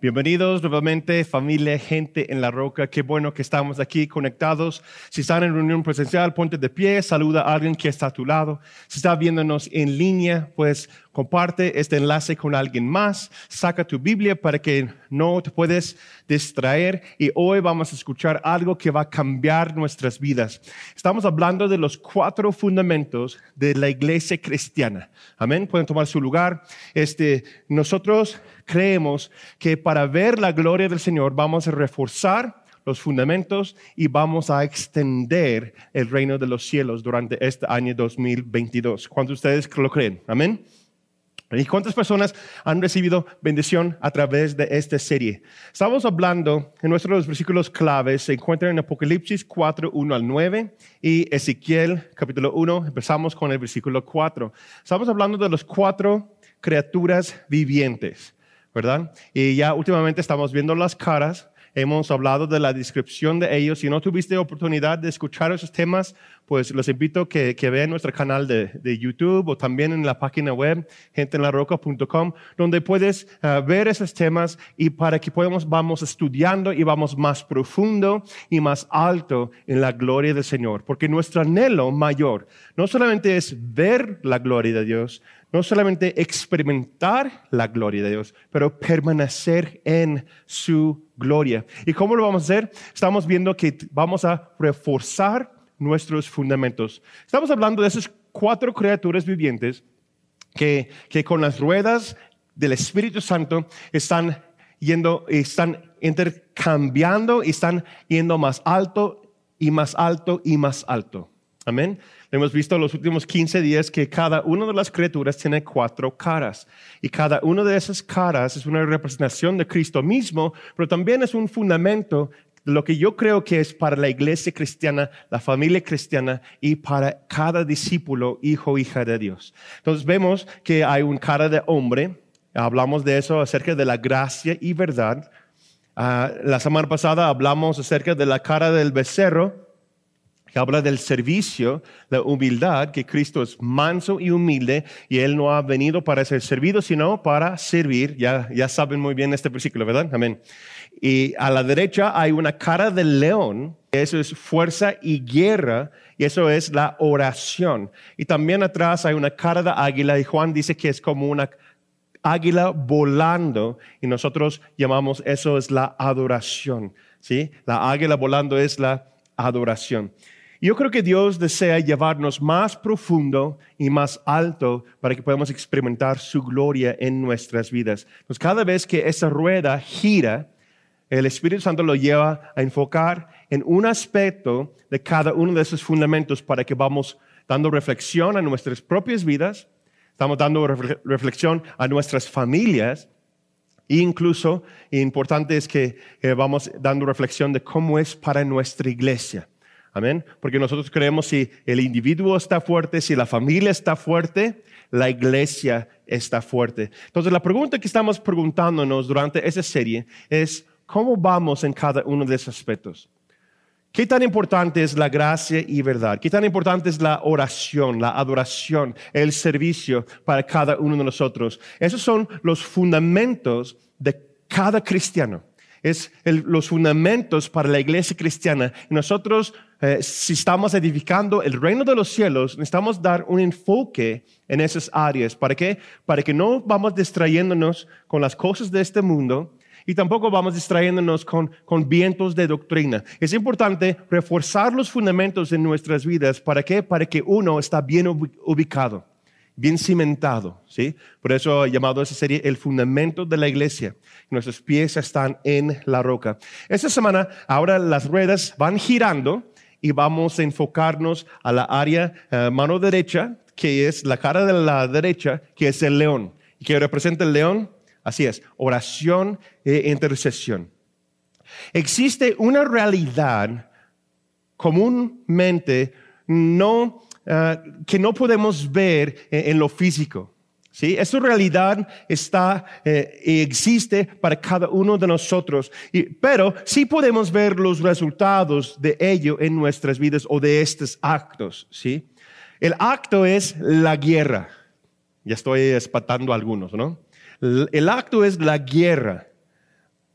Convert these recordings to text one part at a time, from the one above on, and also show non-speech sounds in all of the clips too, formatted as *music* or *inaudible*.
Bienvenidos nuevamente, familia, gente en la roca. Qué bueno que estamos aquí conectados. Si están en reunión presencial, ponte de pie, saluda a alguien que está a tu lado. Si está viéndonos en línea, pues comparte este enlace con alguien más. Saca tu Biblia para que no te puedes distraer. Y hoy vamos a escuchar algo que va a cambiar nuestras vidas. Estamos hablando de los cuatro fundamentos de la iglesia cristiana. Amén. Pueden tomar su lugar. Este, nosotros creemos que para ver la gloria del Señor vamos a reforzar los fundamentos y vamos a extender el reino de los cielos durante este año 2022. ¿Cuántos de ustedes lo creen? Amén. ¿Y cuántas personas han recibido bendición a través de esta serie? Estamos hablando en nuestros versículos claves, se encuentran en Apocalipsis 4, 1 al 9 y Ezequiel capítulo 1, empezamos con el versículo 4. Estamos hablando de los cuatro criaturas vivientes. ¿verdad? Y ya últimamente estamos viendo las caras, hemos hablado de la descripción de ellos. Si no tuviste oportunidad de escuchar esos temas, pues los invito a que, que vean nuestro canal de, de, YouTube o también en la página web, genteenlaroca.com, donde puedes uh, ver esos temas y para que podamos, vamos estudiando y vamos más profundo y más alto en la gloria del Señor. Porque nuestro anhelo mayor no solamente es ver la gloria de Dios, no solamente experimentar la gloria de Dios, pero permanecer en su gloria. ¿Y cómo lo vamos a hacer? Estamos viendo que vamos a reforzar nuestros fundamentos. Estamos hablando de esas cuatro criaturas vivientes que, que con las ruedas del Espíritu Santo están yendo, están intercambiando y están yendo más alto y más alto y más alto. Amén. Hemos visto los últimos 15 días que cada una de las criaturas tiene cuatro caras. Y cada una de esas caras es una representación de Cristo mismo, pero también es un fundamento de lo que yo creo que es para la iglesia cristiana, la familia cristiana y para cada discípulo, hijo, o hija de Dios. Entonces vemos que hay un cara de hombre. Hablamos de eso acerca de la gracia y verdad. Uh, la semana pasada hablamos acerca de la cara del becerro que habla del servicio, la humildad, que Cristo es manso y humilde y Él no ha venido para ser servido, sino para servir. Ya, ya saben muy bien este versículo, ¿verdad? Amén. Y a la derecha hay una cara del león, eso es fuerza y guerra, y eso es la oración. Y también atrás hay una cara de águila, y Juan dice que es como una águila volando, y nosotros llamamos eso es la adoración. ¿sí? La águila volando es la adoración. Yo creo que Dios desea llevarnos más profundo y más alto para que podamos experimentar su gloria en nuestras vidas. Pues cada vez que esa rueda gira, el Espíritu Santo lo lleva a enfocar en un aspecto de cada uno de esos fundamentos para que vamos dando reflexión a nuestras propias vidas, estamos dando reflexión a nuestras familias e incluso, importante es que vamos dando reflexión de cómo es para nuestra iglesia. Amén. Porque nosotros creemos si el individuo está fuerte, si la familia está fuerte, la iglesia está fuerte. Entonces la pregunta que estamos preguntándonos durante esa serie es, ¿cómo vamos en cada uno de esos aspectos? ¿Qué tan importante es la gracia y verdad? ¿Qué tan importante es la oración, la adoración, el servicio para cada uno de nosotros? Esos son los fundamentos de cada cristiano es los fundamentos para la iglesia cristiana. Y nosotros, eh, si estamos edificando el reino de los cielos, necesitamos dar un enfoque en esas áreas. ¿Para qué? Para que no vamos distrayéndonos con las cosas de este mundo y tampoco vamos distrayéndonos con, con vientos de doctrina. Es importante reforzar los fundamentos en nuestras vidas. ¿Para qué? Para que uno está bien ubicado bien cimentado, ¿sí? Por eso he llamado a esa serie el fundamento de la iglesia. Nuestros pies están en la roca. Esta semana, ahora las ruedas van girando y vamos a enfocarnos a la área uh, mano derecha, que es la cara de la derecha, que es el león. ¿Y qué representa el león? Así es, oración e intercesión. Existe una realidad comúnmente no Ah, que no podemos ver en, lo físico. ¿Sí? Esa realidad está eh, existe para cada uno de nosotros, pero sí podemos ver los resultados de ello en nuestras vidas o de estos actos. ¿sí? El acto es la guerra. Ya estoy espatando a algunos, ¿no? El acto es la guerra.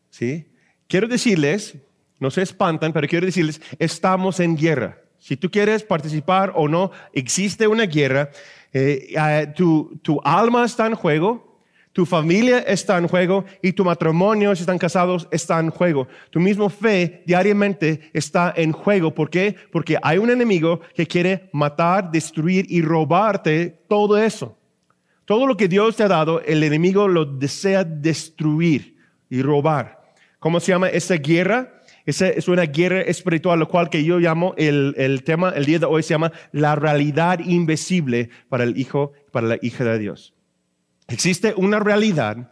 ¿sí? Quiero decirles, no se espantan, pero quiero decirles, estamos en guerra. Si tú quieres participar o no, existe una guerra. Eh, eh, tu, alma está en juego, tu familia está en juego y tu matrimonio, si están casados, está en juego. Tu mismo fe diariamente está en juego. ¿Por qué? Porque hay un enemigo que quiere matar, destruir y robarte todo eso. Todo lo que Dios te ha dado, el enemigo lo desea destruir y robar. ¿Cómo se llama esa guerra? Esa es una guerra espiritual, lo cual que yo llamo el, el tema, el día de hoy se llama la realidad invisible para el hijo, para la hija de Dios. Existe una realidad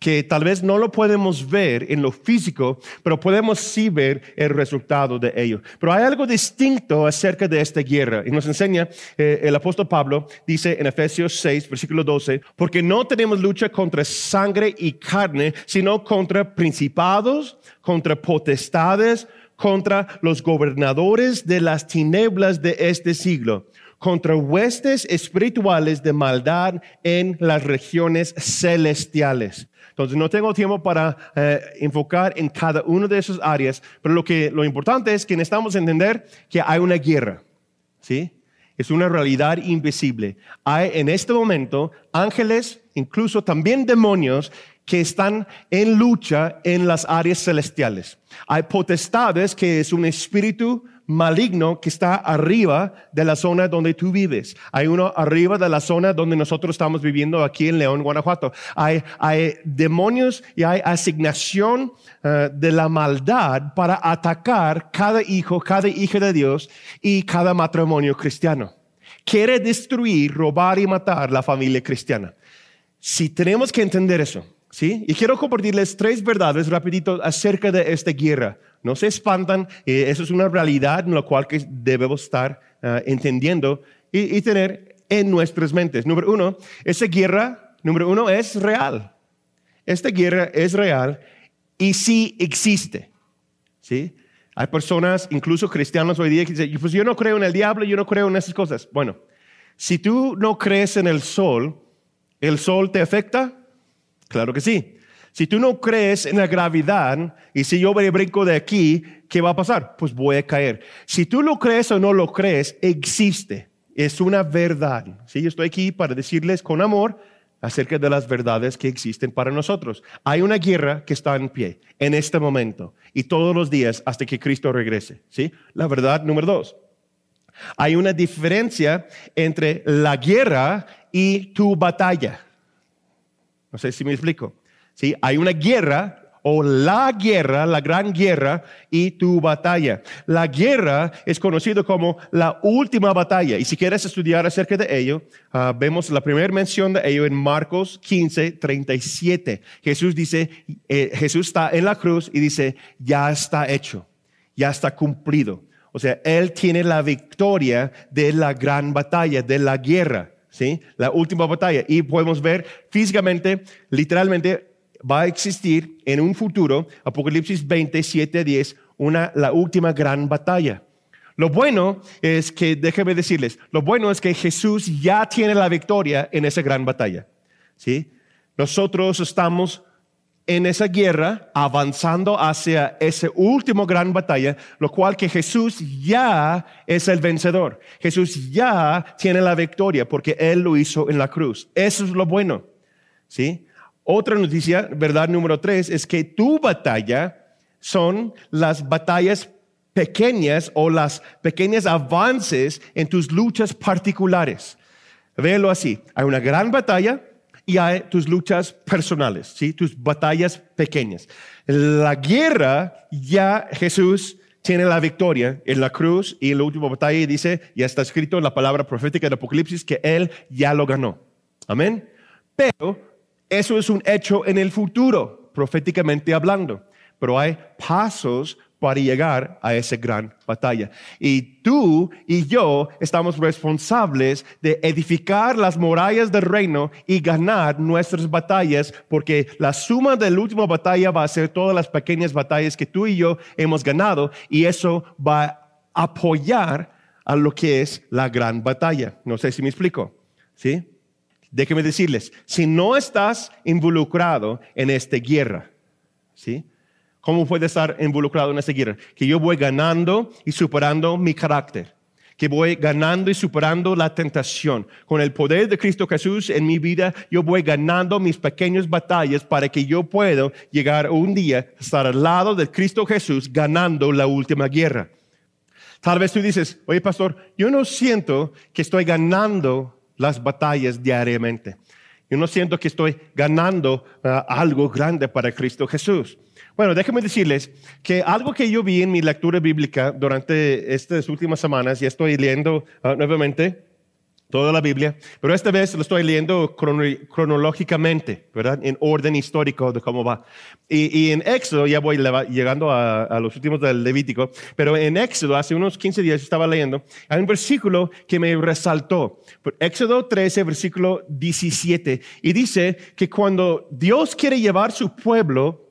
que tal vez no lo podemos ver en lo físico, pero podemos sí ver el resultado de ello. Pero hay algo distinto acerca de esta guerra y nos enseña eh, el apóstol Pablo, dice en Efesios 6, versículo 12, porque no tenemos lucha contra sangre y carne, sino contra principados, contra potestades, contra los gobernadores de las tinieblas de este siglo contra huestes espirituales de maldad en las regiones celestiales. Entonces, no tengo tiempo para eh, enfocar en cada una de esas áreas, pero lo, que, lo importante es que necesitamos entender que hay una guerra, ¿sí? Es una realidad invisible. Hay en este momento ángeles, incluso también demonios, que están en lucha en las áreas celestiales. Hay potestades, que es un espíritu maligno que está arriba de la zona donde tú vives. Hay uno arriba de la zona donde nosotros estamos viviendo aquí en León, Guanajuato. Hay, demonios y hay asignación eh, de la maldad para atacar cada hijo, cada hija de Dios y cada matrimonio cristiano. Quiere destruir, robar y matar la familia cristiana. Si tenemos que entender eso, ¿sí? Y quiero compartirles tres verdades rapidito acerca de esta guerra no se espantan, eso es una realidad en la cual que debemos estar ah, entendiendo y, tener en nuestras mentes. Número uno, esa guerra, número uno, es real. Esta guerra es real y sí existe. ¿sí? Hay personas, incluso cristianos hoy día, que dicen, pues yo no creo en el diablo, yo no creo en esas cosas. Bueno, si tú no crees en el sol, ¿el sol te afecta? Claro que sí. Si tú no crees en la gravedad y si yo brinco de aquí, ¿qué va a pasar? Pues voy a caer. Si tú lo crees o no lo crees, existe. Es una verdad. ¿sí? Yo estoy aquí para decirles con amor acerca de las verdades que existen para nosotros. Hay una guerra que está en pie en este momento y todos los días hasta que Cristo regrese. ¿sí? La verdad número dos. Hay una diferencia entre la guerra y tu batalla. No sé si me explico. ¿Sí? Hay una guerra o la guerra, la gran guerra y tu batalla. La guerra es conocido como la última batalla. Y si quieres estudiar acerca de ello, ah, vemos la primera mención de ello en Marcos 15, 37. Jesús dice, eh, Jesús está en la cruz y dice, ya está hecho, ya está cumplido. O sea, Él tiene la victoria de la gran batalla, de la guerra. ¿Sí? La última batalla. Y podemos ver físicamente, literalmente, va a existir en un futuro, Apocalipsis 27 10, una, la última gran batalla. Lo bueno es que, déjenme decirles, lo bueno es que Jesús ya tiene la victoria en esa gran batalla. ¿sí? Nosotros estamos en esa guerra avanzando hacia esa última gran batalla, lo cual que Jesús ya es el vencedor. Jesús ya tiene la victoria porque Él lo hizo en la cruz. Eso es lo bueno. ¿sí? Otra noticia, verdad número tres, es que tu batalla son las batallas pequeñas o las pequeños avances en tus luchas particulares. Véelo así, hay una gran batalla y hay tus luchas personales, ¿sí? tus batallas pequeñas. La guerra ya Jesús tiene la victoria en la cruz y en la última batalla dice, ya está escrito en la palabra profética del Apocalipsis que Él ya lo ganó. Amén. Pero eso es un hecho en el futuro, proféticamente hablando. Pero hay pasos para llegar a esa gran batalla. Y tú y yo estamos responsables de edificar las murallas del reino y ganar nuestras batallas, porque la suma de la última batalla va a ser todas las pequeñas batallas que tú y yo hemos ganado, y eso va a apoyar a lo que es la gran batalla. No sé si me explico. ¿Sí? Déjenme decirles, si no estás involucrado en esta guerra, ¿sí? ¿Cómo puede estar involucrado en esa guerra? Que yo voy ganando y superando mi carácter. Que voy ganando y superando la tentación. Con el poder de Cristo Jesús en mi vida, yo voy ganando mis pequeñas batallas para que yo pueda llegar un día a estar al lado de Cristo Jesús ganando la última guerra. Tal vez tú dices, oye pastor, yo no siento que estoy ganando las batallas diariamente. Yo no siento que estoy ganando uh, algo grande para Cristo Jesús. Bueno, déjenme decirles que algo que yo vi en mi lectura bíblica durante estas últimas semanas, y estoy leyendo uh, nuevamente toda la Biblia, pero esta vez lo estoy leyendo cronológicamente, ¿verdad? En orden histórico de cómo va. Y, en Éxodo, ya voy llegando a, a, los últimos del Levítico, pero en Éxodo, hace unos 15 días estaba leyendo, hay un versículo que me resaltó. Éxodo 13, versículo 17, y dice que cuando Dios quiere llevar su pueblo,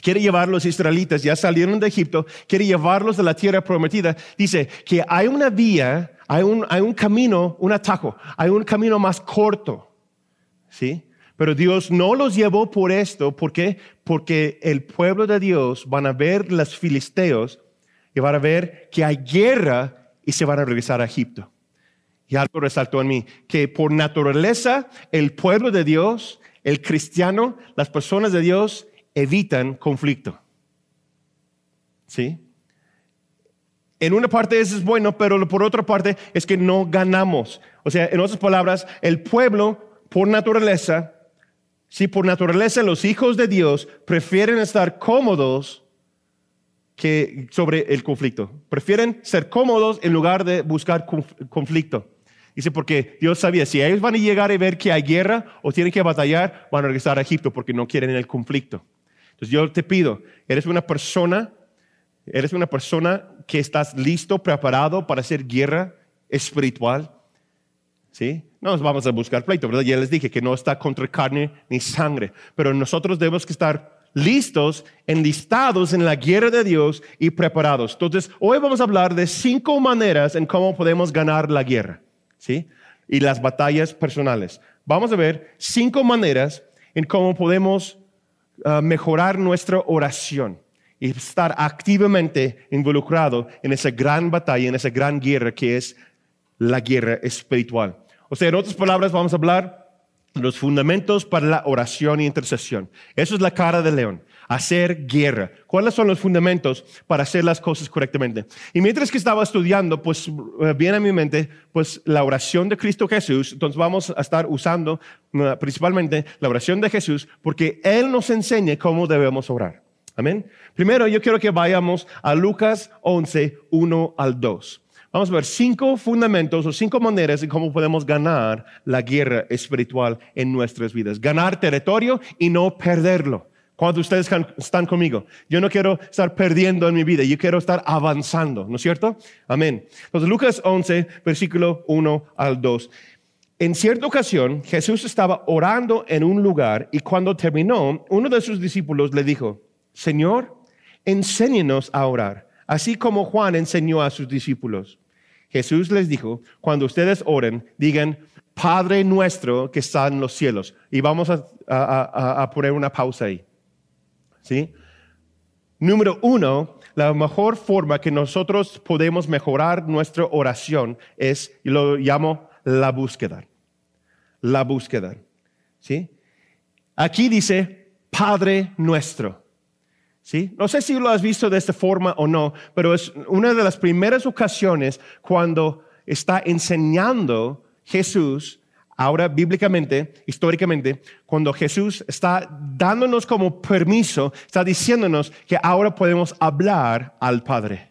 quiere llevar los israelitas, ya salieron de Egipto, quiere llevarlos a la tierra prometida, dice que hay una vía hay un, camino, un atajo, hay un camino más corto, ¿sí? Pero Dios no los llevó por esto, ¿por qué? Porque el pueblo de Dios van a ver los filisteos y van a ver que hay guerra y se van a regresar a Egipto. Y algo resaltó en mí, que por naturaleza el pueblo de Dios, el cristiano, las personas de Dios evitan conflicto. ¿Sí? En una parte eso es bueno, pero por otra parte es que no ganamos. O sea, en otras palabras, el pueblo, por naturaleza, si por naturaleza los hijos de Dios prefieren estar cómodos que sobre el conflicto. Prefieren ser cómodos en lugar de buscar conflicto. Dice, porque Dios sabía, si ellos van a llegar y ver que hay guerra o tienen que batallar, van a regresar a Egipto porque no quieren el conflicto. Entonces yo te pido, eres una persona ¿Eres una persona que estás listo, preparado para hacer guerra espiritual? ¿Sí? No nos vamos a buscar pleito, ¿verdad? Ya les dije que no está contra carne ni sangre, pero nosotros debemos que estar listos, enlistados en la guerra de Dios y preparados. Entonces, hoy vamos a hablar de cinco maneras en cómo podemos ganar la guerra, ¿sí? Y las batallas personales. Vamos a ver cinco maneras en cómo podemos ah, mejorar nuestra oración y estar activamente involucrado en esa gran batalla, en esa gran guerra que es la guerra espiritual. O sea, en otras palabras, vamos a hablar de los fundamentos para la oración y intercesión. Eso es la cara del león, hacer guerra. ¿Cuáles son los fundamentos para hacer las cosas correctamente? Y mientras que estaba estudiando, pues eh, viene a mi mente, pues la oración de Cristo Jesús. Entonces vamos a estar usando eh, principalmente la oración de Jesús porque Él nos enseña cómo debemos orar. Amén. Primero, yo quiero que vayamos a Lucas 11, 1 al 2. Vamos a ver cinco fundamentos o cinco maneras de cómo podemos ganar la guerra espiritual en nuestras vidas. Ganar territorio y no perderlo. Cuando ustedes están conmigo, yo no quiero estar perdiendo en mi vida, yo quiero estar avanzando, ¿no es cierto? Amén. Entonces, Lucas 11, versículo 1 al 2. En cierta ocasión, Jesús estaba orando en un lugar y cuando terminó, uno de sus discípulos le dijo, Señor, enséñenos a orar, así como Juan enseñó a sus discípulos. Jesús les dijo, cuando ustedes oren, digan, Padre nuestro que está en los cielos. Y vamos a, poner una pausa ahí. ¿Sí? Número uno, la mejor forma que nosotros podemos mejorar nuestra oración es, lo llamo la búsqueda. La búsqueda. ¿Sí? Aquí dice, Padre nuestro. No sé si lo has visto de esta forma o no, pero es una de las primeras ocasiones cuando está enseñando Jesús, ahora bíblicamente, históricamente, cuando Jesús está dándonos como permiso, está diciéndonos que ahora podemos hablar al Padre.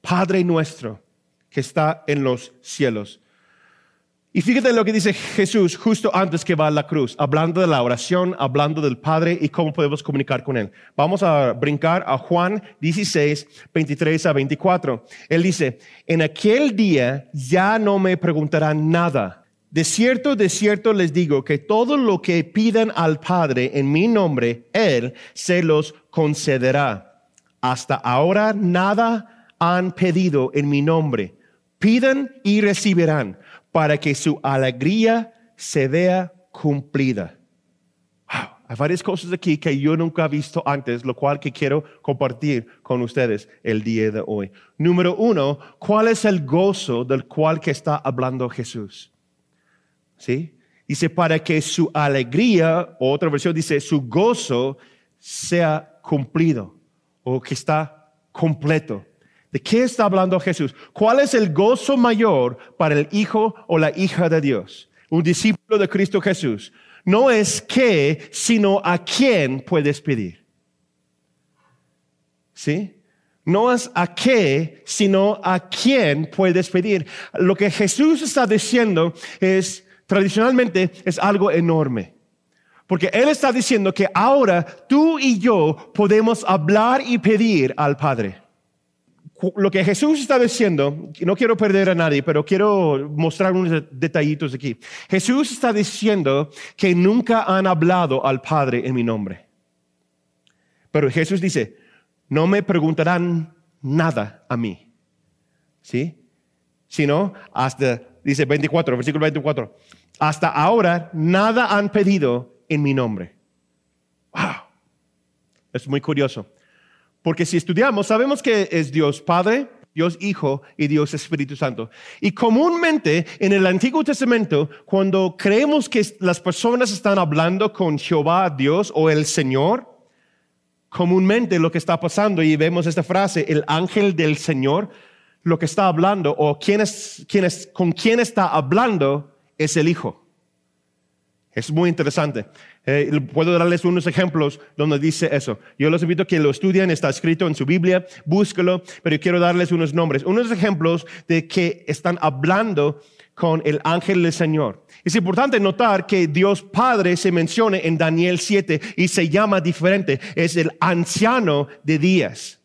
Padre nuestro que está en los cielos. Y fíjate lo que dice Jesús justo antes que va a la cruz, hablando de la oración, hablando del Padre y cómo podemos comunicar con Él. Vamos a brincar a Juan 16, 23 a 24. Él dice, en aquel día ya no me preguntarán nada. De cierto, de cierto les digo que todo lo que pidan al Padre en mi nombre, Él se los concederá. Hasta ahora nada han pedido en mi nombre. Pidan y recibirán para que su alegría se vea cumplida. Hay varias cosas aquí que yo nunca he visto antes, lo cual que quiero compartir con ustedes el día de hoy. Número uno, ¿cuál es el gozo del cual que está hablando Jesús? ¿Sí? Dice, para que su alegría, o otra versión dice, su gozo sea cumplido o que está completo. ¿De qué está hablando Jesús? ¿Cuál es el gozo mayor para el hijo o la hija de Dios? Un discípulo de Cristo Jesús. No es qué, sino a quién puedes pedir. ¿Sí? No es a qué, sino a quién puedes pedir. Lo que Jesús está diciendo es, tradicionalmente, es algo enorme. Porque Él está diciendo que ahora tú y yo podemos hablar y pedir al Padre lo que Jesús está diciendo, no quiero perder a nadie, pero quiero mostrar unos detallitos aquí. Jesús está diciendo que nunca han hablado al Padre en mi nombre. Pero Jesús dice, no me preguntarán nada a mí. ¿Sí? Sino hasta, dice 24, versículo 24, hasta ahora nada han pedido en mi nombre. Wow. Es muy curioso. Porque si estudiamos, sabemos que es Dios Padre, Dios Hijo y Dios Espíritu Santo. Y comúnmente en el Antiguo Testamento, cuando creemos que las personas están hablando con Jehová, Dios o el Señor, comúnmente lo que está pasando, y vemos esta frase, el ángel del Señor, lo que está hablando o quién es, quién es, con quién está hablando es el Hijo. Es muy interesante. Eh, puedo darles unos ejemplos donde dice eso. Yo los invito a que lo estudien, está escrito en su Biblia, búsquelo, pero quiero darles unos nombres, unos ejemplos de que están hablando con el ángel del Señor. Es importante notar que Dios Padre se menciona en Daniel 7 y se llama diferente. Es el anciano de días.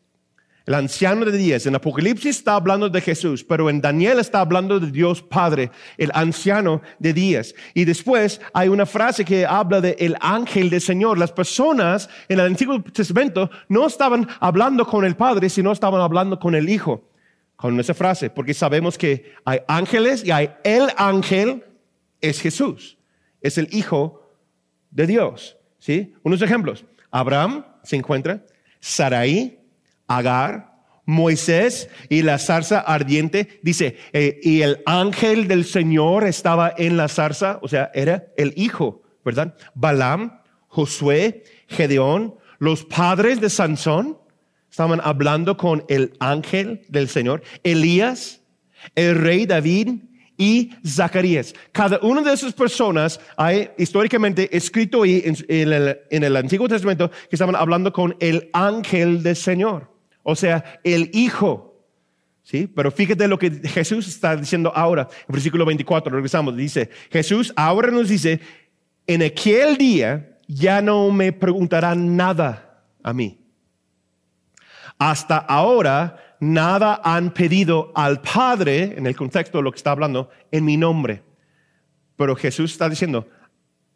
El anciano de días. En Apocalipsis está hablando de Jesús, pero en Daniel está hablando de Dios Padre, el anciano de días. Y después hay una frase que habla de el ángel del Señor. Las personas en el Antiguo Testamento no estaban hablando con el Padre, sino estaban hablando con el Hijo. Con esa frase, porque sabemos que hay ángeles y hay el ángel, es Jesús. Es el Hijo de Dios. ¿Sí? Unos ejemplos. Abraham se encuentra, Sarai, Agar, Moisés y la zarza ardiente, dice, eh, y el ángel del Señor estaba en la zarza, o sea, era el hijo, ¿verdad? Balaam, Josué, Gedeón, los padres de Sansón, estaban hablando con el ángel del Señor, Elías, el rey David y Zacarías. Cada una de esas personas hay históricamente escrito ahí en el Antiguo Testamento que estaban hablando con el ángel del Señor o sea, el Hijo. ¿Sí? Pero fíjate lo que Jesús está diciendo ahora, en versículo 24, regresamos, dice, Jesús ahora nos dice, en aquel día ya no me preguntarán nada a mí. Hasta ahora nada han pedido al Padre, en el contexto de lo que está hablando, en mi nombre. Pero Jesús está diciendo,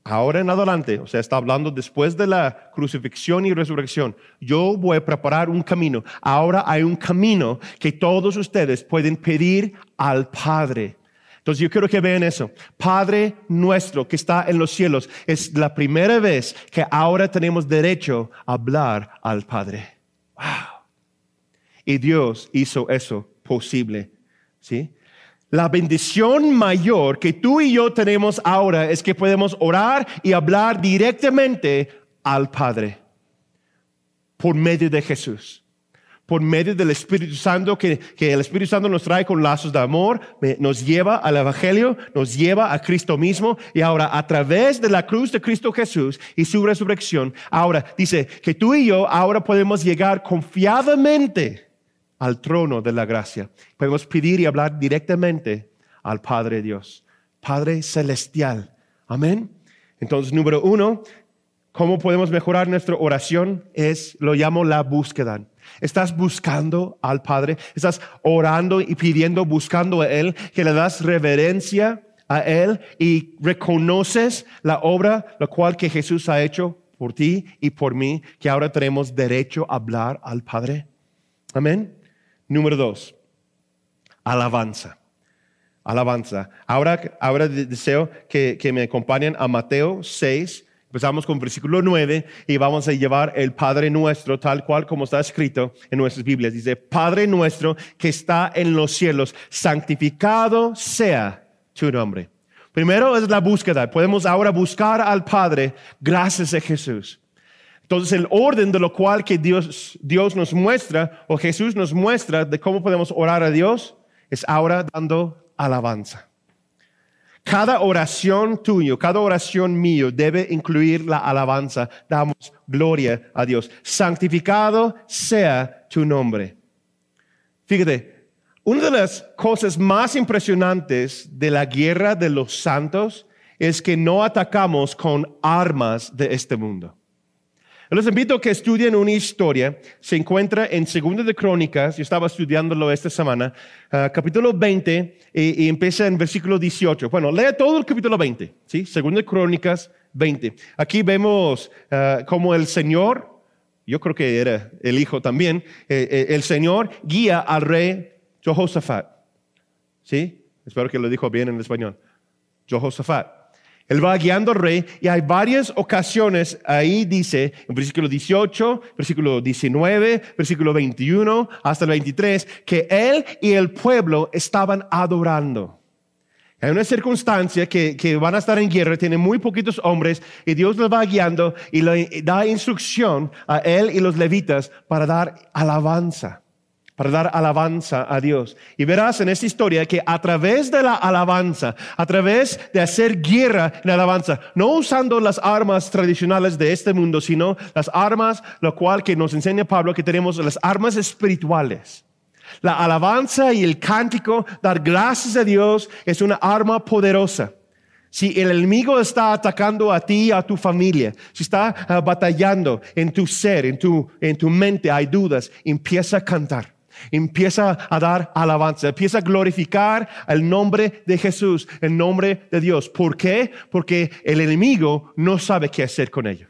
ahora en adelante, o sea, está hablando después de la crucifixión y resurrección, yo voy a preparar un camino. Ahora hay un camino que todos ustedes pueden pedir al Padre. Entonces yo quiero que vean eso. Padre nuestro que está en los cielos, es la primera vez que ahora tenemos derecho a hablar al Padre. Wow. Y Dios hizo eso posible. ¿Sí? La bendición mayor que tú y yo tenemos ahora es que podemos orar y hablar directamente al Padre por medio de Jesús, por medio del Espíritu Santo, que, el Espíritu Santo nos trae con lazos de amor, nos lleva al Evangelio, nos lleva a Cristo mismo y ahora a través de la cruz de Cristo Jesús y su resurrección, ahora dice que tú y yo ahora podemos llegar confiadamente al trono de la gracia. Podemos pedir y hablar directamente al Padre Dios, Padre Celestial. Amén. Entonces, número uno, ¿cómo podemos mejorar nuestra oración? Es, lo llamo la búsqueda. Estás buscando al Padre, estás orando y pidiendo, buscando a Él, que le das reverencia a Él y reconoces la obra, la cual que Jesús ha hecho por ti y por mí, que ahora tenemos derecho a hablar al Padre. Amén. Número dos, alabanza. Alabanza. Ahora, ahora deseo que, me acompañen a Mateo 6, Empezamos con versículo 9 y vamos a llevar el Padre nuestro tal cual como está escrito en nuestras Biblias. Dice, Padre nuestro que está en los cielos, santificado sea tu nombre. Primero es la búsqueda. Podemos ahora buscar al Padre gracias a Jesús. Entonces el orden de lo cual que Dios, Dios nos muestra o Jesús nos muestra de cómo podemos orar a Dios es ahora dando alabanza. Cada oración tuyo, cada oración mío debe incluir la alabanza. Damos gloria a Dios. Santificado sea tu nombre. Fíjate, una de las cosas más impresionantes de la guerra de los santos es que no atacamos con armas de este mundo. Les invito a que estudien una historia. Se encuentra en Segunda de Crónicas. Yo estaba estudiándolo esta semana. Ah, capítulo 20 y, empieza en versículo 18. Bueno, lea todo el capítulo 20. ¿sí? Segunda de Crónicas 20. Aquí vemos uh, como el Señor, yo creo que era el Hijo también, eh, eh, el Señor guía al rey Jehoshaphat. ¿Sí? Espero que lo dijo bien en español. Jehoshaphat. Él va guiando al rey y hay varias ocasiones, ahí dice, en versículo 18, versículo 19, versículo 21 hasta el 23, que él y el pueblo estaban adorando. Hay una circunstancia que, que, van a estar en guerra, tienen muy poquitos hombres y Dios los va guiando y le da instrucción a él y los levitas para dar alabanza para dar alabanza a Dios. Y verás en esta historia que a través de la alabanza, a través de hacer guerra en alabanza, no usando las armas tradicionales de este mundo, sino las armas, lo cual que nos enseña Pablo, que tenemos las armas espirituales. La alabanza y el cántico, dar gracias a Dios, es una arma poderosa. Si el enemigo está atacando a ti, a tu familia, si está ah, batallando en tu ser, en tu, en tu mente, hay dudas, empieza a cantar. Empieza a dar alabanza, empieza a glorificar el nombre de Jesús, el nombre de Dios. ¿Por qué? Porque el enemigo no sabe qué hacer con ello.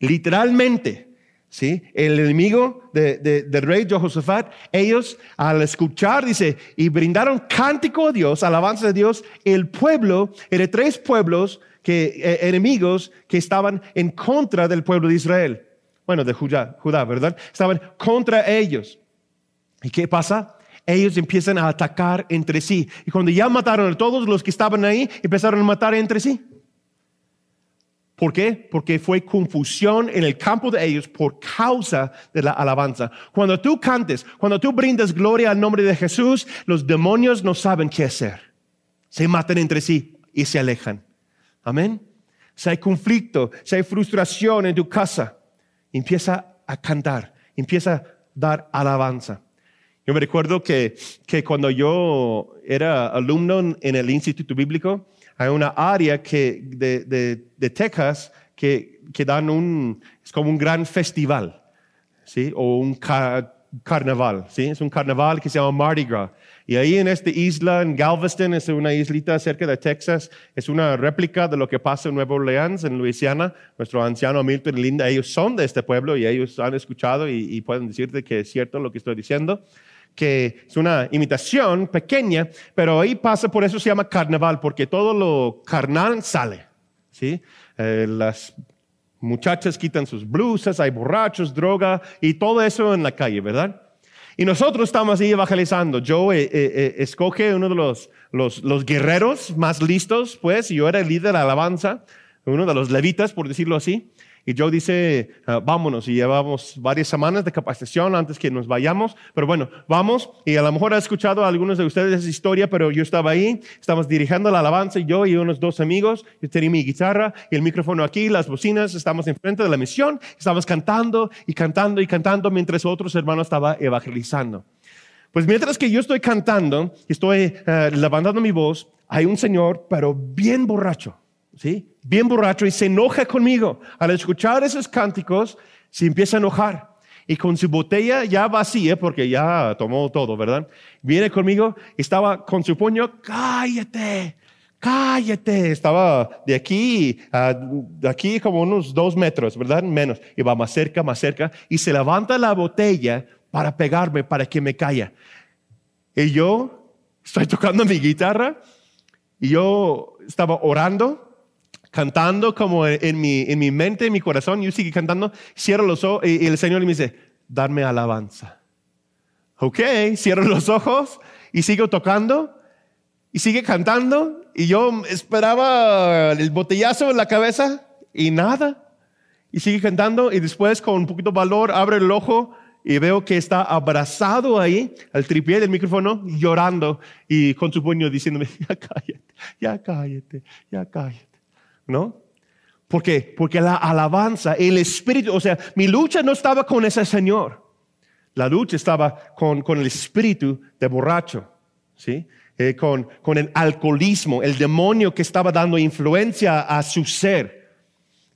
Literalmente, ¿sí? El enemigo del rey Jehoshaphat, ellos al escuchar, dice, y brindaron cántico a Dios, alabanza a Dios, el pueblo, era tres pueblos que, eh, enemigos que estaban en contra del pueblo de Israel. Bueno, de Judá, Judá, ¿verdad? Estaban contra ellos. ¿Y qué pasa? Ellos empiezan a atacar entre sí. Y cuando ya mataron a todos los que estaban ahí, empezaron a matar entre sí. ¿Por qué? Porque fue confusión en el campo de ellos por causa de la alabanza. Cuando tú cantes, cuando tú brindas gloria al nombre de Jesús, los demonios no saben qué hacer. Se matan entre sí y se alejan. Amén. Si hay conflicto, si hay frustración en tu casa, empieza a cantar, empieza a dar alabanza. Yo me recuerdo que, que cuando yo era alumno en el Instituto Bíblico, hay una área que, de, de, de Texas que, que, dan un, es como un gran festival, ¿sí? O un carnaval, ¿sí? Es un carnaval que se llama Mardi Gras. Y ahí en esta isla, en Galveston, es una islita cerca de Texas, es una réplica de lo que pasa en Nueva Orleans, en Luisiana. Nuestro anciano Milton y Linda, ellos son de este pueblo y ellos han escuchado y, y pueden decirte que es cierto lo que estoy diciendo que es una imitación pequeña, pero ahí pasa, por eso se llama carnaval, porque todo lo carnal sale. ¿sí? Eh, las muchachas quitan sus blusas, hay borrachos, droga y todo eso en la calle, ¿verdad? Y nosotros estamos ahí evangelizando. Yo eh, eh, escoge uno de los, los, guerreros más listos, pues, y yo era el líder de alabanza, uno de los levitas, por decirlo así. Y Joe dice, ah, vámonos, y llevamos varias semanas de capacitación antes que nos vayamos, pero bueno, vamos, y a lo mejor ha escuchado a algunos de ustedes esa historia, pero yo estaba ahí, estamos dirigiendo la alabanza, yo y unos dos amigos, yo tenía mi guitarra y el micrófono aquí, las bocinas, estamos enfrente de la misión, estamos cantando y cantando y cantando mientras otros hermanos estaban evangelizando. Pues mientras que yo estoy cantando, estoy uh, levantando mi voz, hay un señor, pero bien borracho, ¿sí? bien borracho y se enoja conmigo. Al escuchar esos cánticos, se empieza a enojar. Y con su botella ya vacía, porque ya tomó todo, ¿verdad? Viene conmigo, estaba con su puño, cállate, cállate. Estaba de aquí, de aquí como unos dos metros, ¿verdad? Menos. Y va más cerca, más cerca. Y se levanta la botella para pegarme, para que me calla. Y yo estoy tocando mi guitarra y yo estaba orando cantando como en mi, en mi mente, en mi corazón, yo sigo cantando, cierro los ojos y, el Señor me dice, darme alabanza. Ok, cierro los ojos y sigo tocando y sigue cantando y yo esperaba el botellazo en la cabeza y nada. Y sigue cantando y después con un poquito de valor abre el ojo y veo que está abrazado ahí al tripié del micrófono llorando y con su puño diciéndome, ya cállate, ya cállate, ya cállate. ¿No? ¿Por? Porque la alabanza, el espíritu, o sea, mi lucha no estaba con ese Señor. La lucha estaba con, con el espíritu de borracho, ¿sí? Eh, con, con el alcoholismo, el demonio que estaba dando influencia a su ser.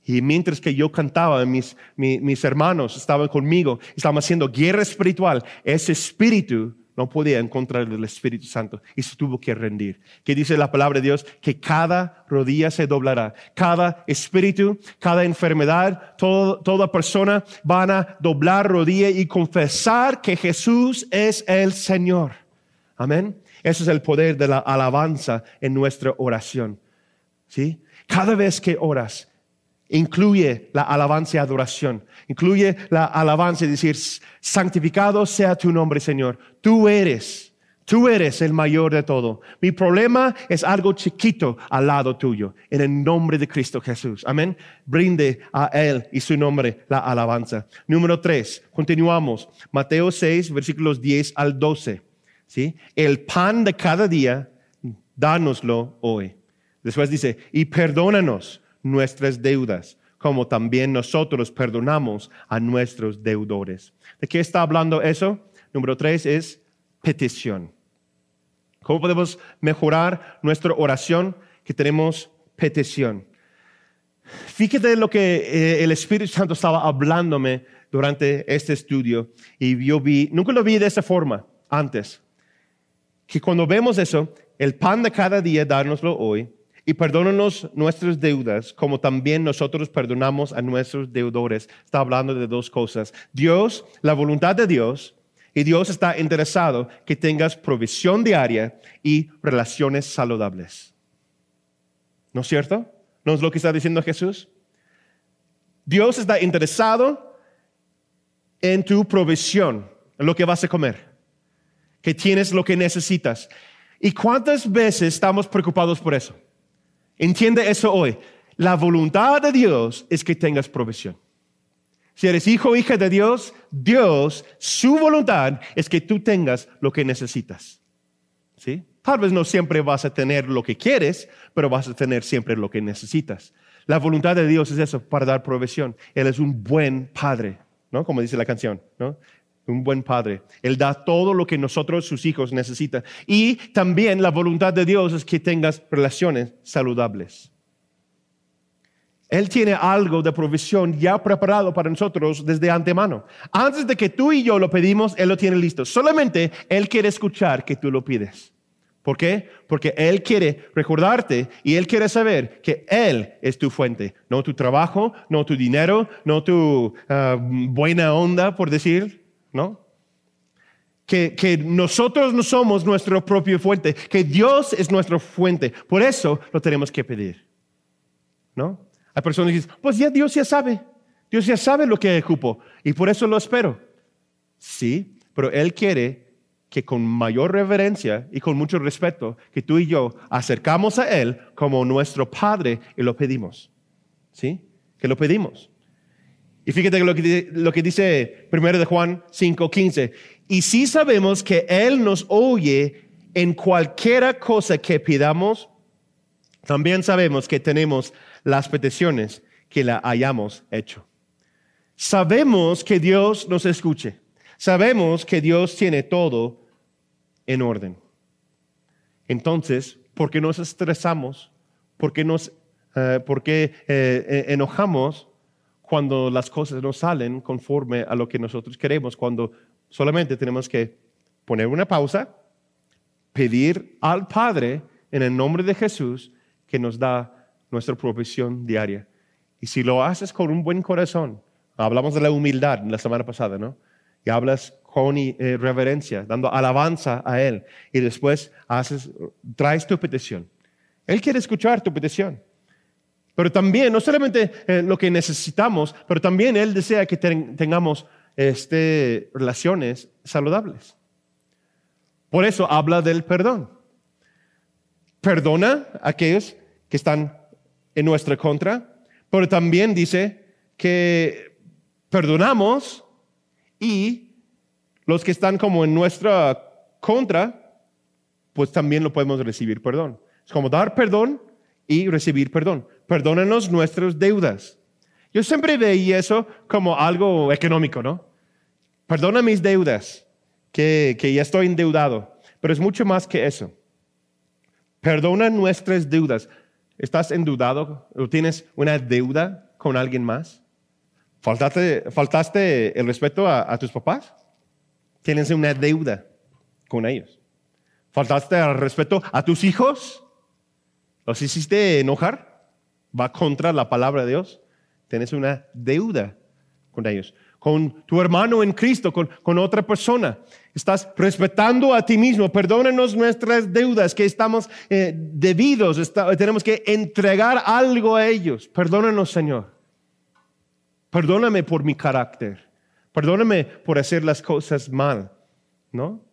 Y mientras que yo cantaba, mis, mis, mis hermanos estaban conmigo, estaban haciendo guerra espiritual, ese espíritu no podía encontrar el Espíritu Santo y se tuvo que rendir. Que dice la palabra de Dios que cada rodilla se doblará, cada espíritu, cada enfermedad, toda persona van a doblar rodilla y confesar que Jesús es el Señor. Amén. Ese es el poder de la alabanza en nuestra oración. ¿Sí? Cada vez que oras, incluye la alabanza y adoración, incluye la alabanza y decir, santificado sea tu nombre, Señor. Tú eres, tú eres el mayor de todo. Mi problema es algo chiquito al lado tuyo, en el nombre de Cristo Jesús. Amén. Brinde a Él y su nombre la alabanza. Número tres, continuamos. Mateo 6, versículos 10 al 12. ¿Sí? El pan de cada día, dánoslo hoy. Después dice, y perdónanos nuestras deudas, como también nosotros perdonamos a nuestros deudores. ¿De qué está hablando eso? Número tres es petición. ¿Cómo podemos mejorar nuestra oración? Que tenemos petición. Fíjate lo que eh, el Espíritu Santo estaba hablándome durante este estudio y yo vi, nunca lo vi de esa forma antes, que cuando vemos eso, el pan de cada día, dárnoslo hoy, y perdónanos nuestras deudas, como también nosotros perdonamos a nuestros deudores. Está hablando de dos cosas. Dios, la voluntad de Dios, y Dios está interesado que tengas provisión diaria y relaciones saludables. ¿No es cierto? ¿No es lo que está diciendo Jesús? Dios está interesado en tu provisión, en lo que vas a comer, que tienes lo que necesitas. ¿Y cuántas veces estamos preocupados por eso? Entiende eso hoy. La voluntad de Dios es que tengas provisión. Si eres hijo o hija de Dios, Dios, su voluntad es que tú tengas lo que necesitas. ¿Sí? Tal vez no siempre vas a tener lo que quieres, pero vas a tener siempre lo que necesitas. La voluntad de Dios es eso, para dar provisión. Él es un buen padre, ¿no? Como dice la canción, ¿no? Un buen padre. Él da todo lo que nosotros, sus hijos, necesitan. Y también la voluntad de Dios es que tengas relaciones saludables. Él tiene algo de provisión ya preparado para nosotros desde antemano. Antes de que tú y yo lo pedimos, Él lo tiene listo. Solamente Él quiere escuchar que tú lo pides. ¿Por qué? Porque Él quiere recordarte y Él quiere saber que Él es tu fuente, no tu trabajo, no tu dinero, no tu ah, buena onda, por decir, ¿no? Que, que, nosotros no somos nuestra propia fuente, que Dios es nuestra fuente. Por eso lo tenemos que pedir. ¿No? Hay personas que dicen, pues ya Dios ya sabe, Dios ya sabe lo que ocupo y por eso lo espero. Sí, pero Él quiere que con mayor reverencia y con mucho respeto, que tú y yo acercamos a Él como nuestro Padre y lo pedimos. ¿Sí? Que lo pedimos. Y fíjate lo que, lo que dice 1 de Juan 5:15. Y si sabemos que Él nos oye en cualquiera cosa que pidamos, también sabemos que tenemos las peticiones que la hayamos hecho. Sabemos que Dios nos escuche. Sabemos que Dios tiene todo en orden. Entonces, ¿por qué nos estresamos? ¿Por qué nos eh, por qué, eh, enojamos? Cuando las cosas no salen conforme a lo que nosotros queremos, cuando solamente tenemos que poner una pausa, pedir al Padre en el nombre de Jesús que nos da nuestra provisión diaria. Y si lo haces con un buen corazón, hablamos de la humildad la semana pasada, ¿no? Y hablas con eh, reverencia, dando alabanza a Él, y después haces, traes tu petición. Él quiere escuchar tu petición. Pero también, no solamente eh, lo que necesitamos, pero también Él desea que tengamos este, relaciones saludables. Por eso habla del perdón. Perdona a aquellos que están en nuestra contra, pero también dice que perdonamos y los que están como en nuestra contra, pues también lo podemos recibir perdón. Es como dar perdón y recibir perdón. Perdónanos nuestras deudas. Yo siempre veía eso como algo económico, ¿no? Perdona mis deudas, que, que ya estoy endeudado. Pero es mucho más que eso. Perdona nuestras deudas. ¿Estás endeudado o tienes una deuda con alguien más? ¿Faltaste, faltaste el respeto a, a tus papás? Tienes una deuda con ellos. ¿Faltaste el respeto a tus hijos? ¿Los hiciste enojar? ¿Va contra la palabra de Dios? Tienes una deuda con ellos. Con tu hermano en Cristo, con, con otra persona. Estás respetando a ti mismo. Perdónanos nuestras deudas que estamos eh, debidos. tenemos que entregar algo a ellos. Perdónanos, Señor. Perdóname por mi carácter. Perdóname por hacer las cosas mal. ¿No?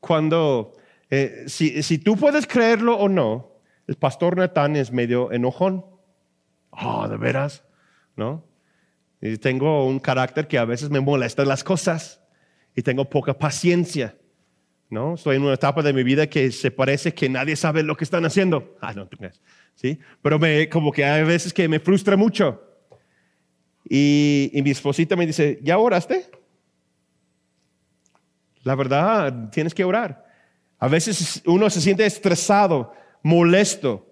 Cuando, eh, si, si, tú puedes creerlo o no, el pastor Natán es medio enojón. Oh, de veras, ¿no? Y tengo un carácter que a veces me molesta las cosas y tengo poca paciencia. ¿no? Estoy en una etapa de mi vida que se parece que nadie sabe lo que están haciendo. Ah, no, ¿sí? Pero me, como que hay veces que me frustra mucho. Y, y mi esposita me dice, ¿ya oraste? La verdad, tienes que orar. A veces uno se siente estresado, molesto.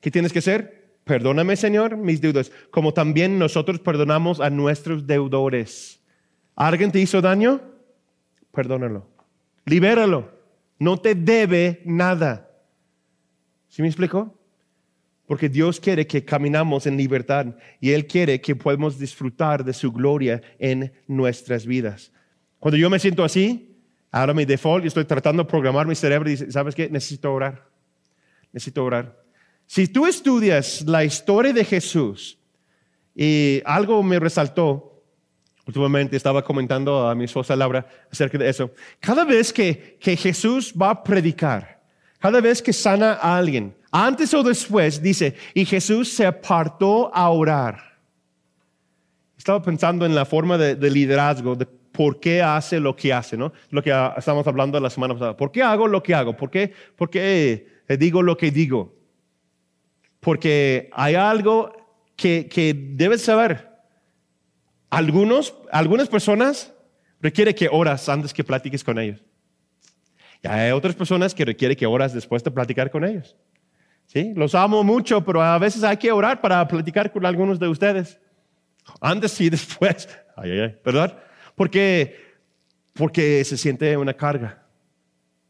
¿Qué tienes que hacer? Perdóname, Señor, mis deudas, como también nosotros perdonamos a nuestros deudores. ¿Alguien te hizo daño? Perdónalo. Libéralo. No te debe nada. ¿Sí me explico? Porque Dios quiere que caminamos en libertad y Él quiere que podamos disfrutar de su gloria en nuestras vidas. Cuando yo me siento así, ahora mi default, y estoy tratando de programar mi cerebro y dice, ¿sabes qué? Necesito orar. Necesito orar. Si tú estudias la historia de Jesús y algo me resaltó, Últimamente estaba comentando a mi esposa Laura acerca de eso. Cada vez que, que Jesús va a predicar, cada vez que sana a alguien, antes o después, dice, y Jesús se apartó a orar. Estaba pensando en la forma de, de, liderazgo, de por qué hace lo que hace, ¿no? Lo que estamos hablando la semana pasada. ¿Por qué hago lo que hago? ¿Por qué, por qué digo lo que digo? Porque hay algo que, que debes saber. Algunos, algunas personas requiere que oras antes que platiques con ellos. Y hay otras personas que requiere que oras después de platicar con ellos. ¿Sí? Los amo mucho, pero a veces hay que orar para platicar con algunos de ustedes. Antes y después. *laughs* Ay, ay, ay, ¿verdad? Porque, porque se siente una carga.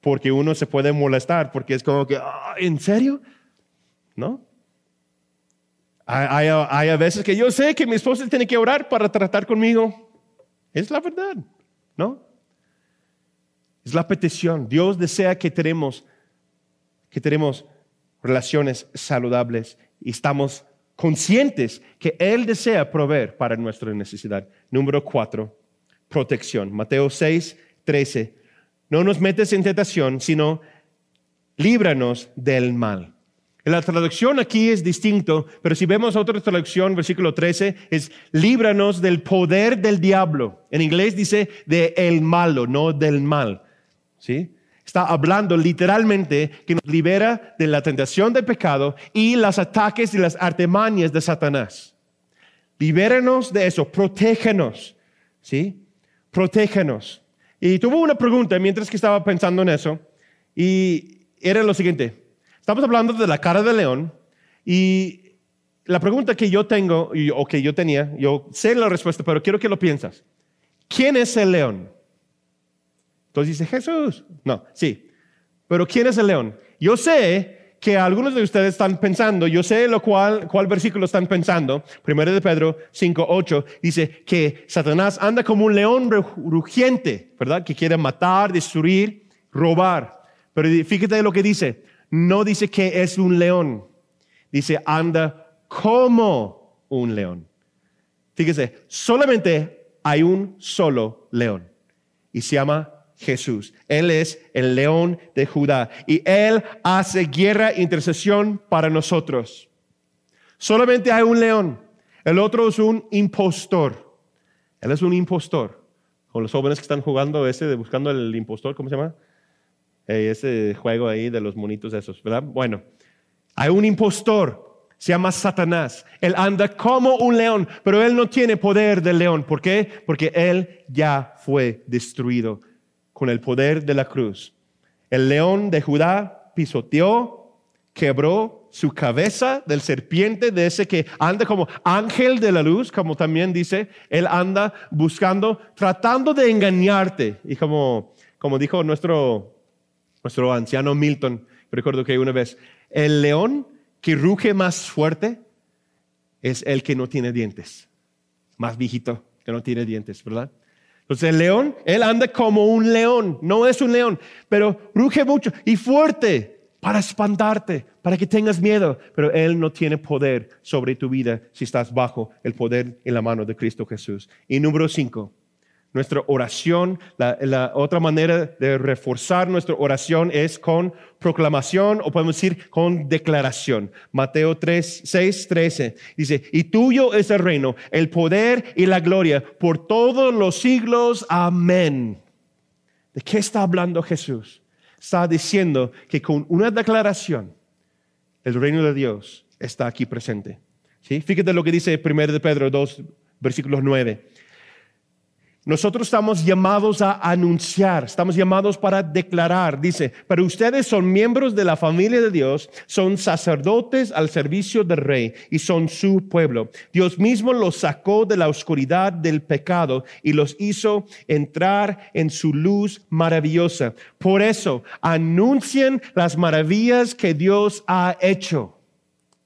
Porque uno se puede molestar, porque es como que, ah, ¿en serio? ¿No? Hay, hay, a veces que yo sé que mi esposa tiene que orar para tratar conmigo. Es la verdad, ¿no? Es la petición. Dios desea que tenemos, que tenemos relaciones saludables y estamos conscientes que Él desea proveer para nuestra necesidad. Número cuatro, protección. Mateo 6, 13. No nos metes en tentación, sino líbranos del mal. La traducción aquí es distinto, pero si vemos otra traducción, versículo 13, es líbranos del poder del diablo. En inglés dice de el malo, no del mal. ¿Sí? Está hablando literalmente que nos libera de la tentación del pecado y los ataques y las artemanias de Satanás. Libéranos de eso, protégenos. ¿Sí? Protégenos. Y tuvo una pregunta mientras que estaba pensando en eso y era lo siguiente. Estamos hablando de la cara del león y la pregunta que yo tengo o que yo tenía, yo sé la respuesta, pero quiero que lo piensas. ¿Quién es el león? Entonces dice Jesús. No, sí. Pero ¿quién es el león? Yo sé que algunos de ustedes están pensando, yo sé lo cual, cuál versículo están pensando. Primero de Pedro 5, 8 dice que Satanás anda como un león rugiente, ¿verdad? Que quiere matar, destruir, robar. Pero fíjate lo que dice no dice que es un león, dice anda como un león. Fíjese, solamente hay un solo león y se llama Jesús. Él es el león de Judá y Él hace guerra e intercesión para nosotros. Solamente hay un león. El otro es un impostor. Él es un impostor. Con los jóvenes que están jugando ese de buscando el impostor, ¿cómo se llama? Eh, ese juego ahí de los monitos esos, ¿verdad? Bueno, hay un impostor. Se llama Satanás. Él anda como un león, pero él no tiene poder del león. ¿Por qué? Porque él ya fue destruido con el poder de la cruz. El león de Judá pisoteó, quebró su cabeza del serpiente, de ese que anda como ángel de la luz, como también dice, él anda buscando, tratando de engañarte. Y como, como dijo nuestro, nuestro anciano Milton, recuerdo que una vez, el león que ruge más fuerte es el que no tiene dientes, más viejito que no tiene dientes, ¿verdad? Entonces el león, él anda como un león, no es un león, pero ruge mucho y fuerte para espantarte, para que tengas miedo, pero él no tiene poder sobre tu vida si estás bajo el poder en la mano de Cristo Jesús. Y número cinco, nuestra oración, la, otra manera de reforzar nuestra oración es con proclamación o podemos decir con declaración. Mateo 3, 6, 13 dice, y tuyo es el reino, el poder y la gloria por todos los siglos. Amén. ¿De qué está hablando Jesús? Está diciendo que con una declaración el reino de Dios está aquí presente. ¿Sí? Fíjate lo que dice 1 de Pedro 2, versículos 9. Nosotros estamos llamados a anunciar, estamos llamados para declarar. Dice, pero ustedes son miembros de la familia de Dios, son sacerdotes al servicio del rey y son su pueblo. Dios mismo los sacó de la oscuridad del pecado y los hizo entrar en su luz maravillosa. Por eso, anuncien las maravillas que Dios ha hecho.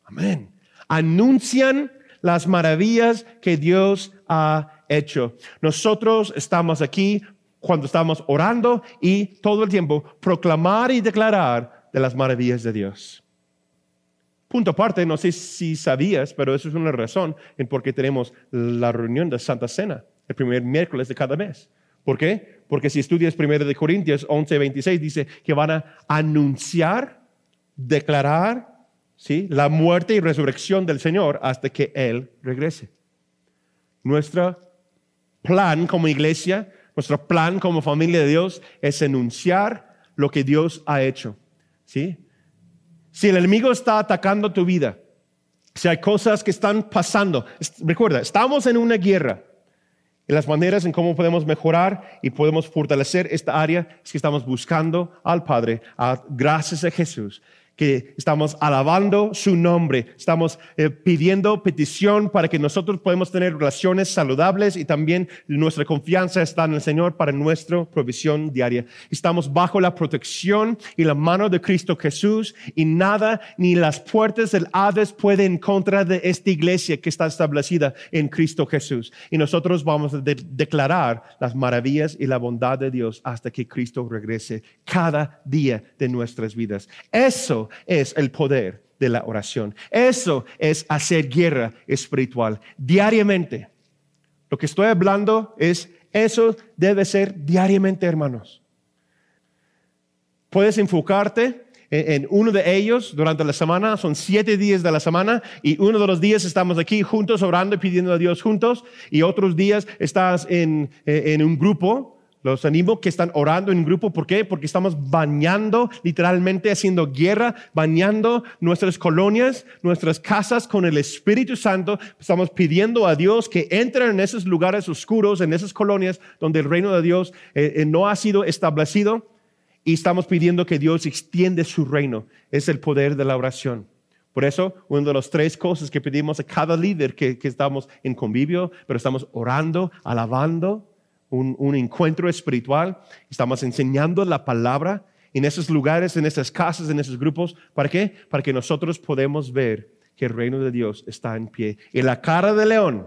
Amén. Anuncian las maravillas que Dios ha hecho. Nosotros estamos aquí cuando estamos orando y todo el tiempo proclamar y declarar de las maravillas de Dios. Punto aparte, no sé si sabías, pero eso es una razón en por qué tenemos la reunión de Santa Cena el primer miércoles de cada mes. ¿Por qué? Porque si estudias 1 de Corintios 11, 26, dice que van a anunciar, declarar ¿sí? la muerte y resurrección del Señor hasta que Él regrese. Nuestra plan como iglesia, nuestro plan como familia de Dios es enunciar lo que Dios ha hecho. ¿sí? Si el enemigo está atacando tu vida, si hay cosas que están pasando, recuerda, estamos en una guerra. Y las maneras en cómo podemos mejorar y podemos fortalecer esta área es que estamos buscando al Padre, gracias a Jesús, que estamos alabando su nombre, estamos eh, pidiendo petición para que nosotros podamos tener relaciones saludables y también nuestra confianza está en el Señor para nuestra provisión diaria. Estamos bajo la protección y la mano de Cristo Jesús y nada ni las puertas del Hades pueden en contra de esta iglesia que está establecida en Cristo Jesús. Y nosotros vamos a declarar las maravillas y la bondad de Dios hasta que Cristo regrese cada día de nuestras vidas. Eso es el poder de la oración. Eso es hacer guerra espiritual diariamente. Lo que estoy hablando es, eso debe ser diariamente, hermanos. Puedes enfocarte en, uno de ellos durante la semana, son siete días de la semana, y uno de los días estamos aquí juntos orando y pidiendo a Dios juntos, y otros días estás en, en un grupo los animo que están orando en grupo. ¿Por qué? Porque estamos bañando, literalmente haciendo guerra, bañando nuestras colonias, nuestras casas con el Espíritu Santo. Estamos pidiendo a Dios que entre en esos lugares oscuros, en esas colonias donde el reino de Dios eh, eh, no ha sido establecido. Y estamos pidiendo que Dios extiende su reino. Es el poder de la oración. Por eso, una de las tres cosas que pedimos a cada líder que, que estamos en convivio, pero estamos orando, alabando, un, encuentro espiritual, estamos enseñando la palabra en esos lugares, en esas casas, en esos grupos. ¿Para qué? Para que nosotros podemos ver que el reino de Dios está en pie. Y la cara de león,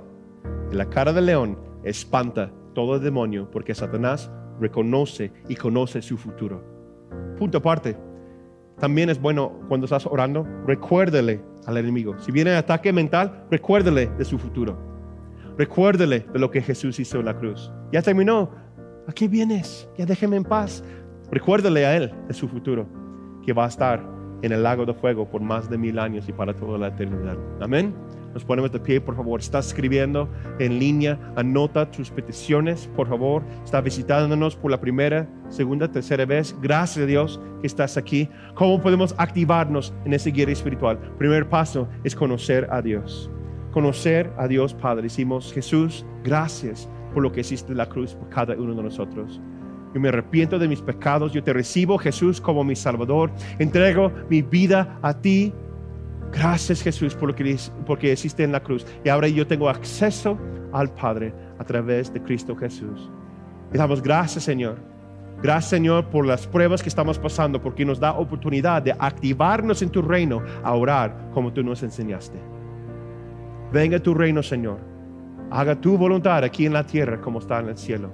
la cara de león espanta todo el demonio porque Satanás reconoce y conoce su futuro. Punto aparte. También es bueno cuando estás orando, recuérdele al enemigo. Si viene ataque mental, recuérdele de su futuro. Recuérdele de lo que Jesús hizo en la cruz. Ya terminó. ¿A qué vienes? Ya déjeme en paz. Recuérdele a Él de su futuro, que va a estar en el lago de fuego por más de mil años y para toda la eternidad. Amén. Nos ponemos de pie, por favor. Está escribiendo en línea, anota tus peticiones, por favor. Está visitándonos por la primera, segunda, tercera vez. Gracias a Dios que estás aquí. ¿Cómo podemos activarnos en ese guerra espiritual? Primer paso es conocer a Dios. Conocer a Dios Padre. Decimos, Jesús, gracias por lo que hiciste en la cruz por cada uno de nosotros. Yo me arrepiento de mis pecados. Yo te recibo, Jesús, como mi Salvador. Entrego mi vida a ti Gracias Jesús por lo que porque existe en la cruz. Y ahora yo tengo acceso al Padre a través de Cristo Jesús. Y damos gracias Señor. Gracias Señor por las pruebas que estamos pasando, porque nos da oportunidad de activarnos en tu reino a orar como tú nos enseñaste. Venga tu reino Señor. Haga tu voluntad aquí en la tierra como está en el cielo.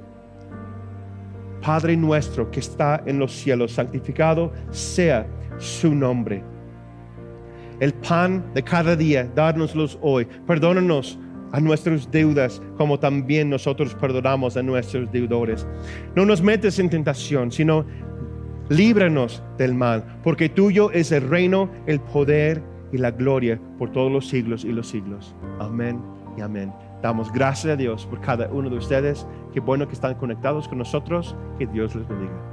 Padre nuestro que está en los cielos, santificado sea su nombre el pan de cada día, dárnoslos hoy. Perdónanos a nuestras deudas como también nosotros perdonamos a nuestros deudores. No nos metes en tentación, sino líbranos del mal, porque tuyo es el reino, el poder y la gloria por todos los siglos y los siglos. Amén y amén. Damos gracias a Dios por cada uno de ustedes. Qué bueno que están conectados con nosotros. Que Dios les bendiga.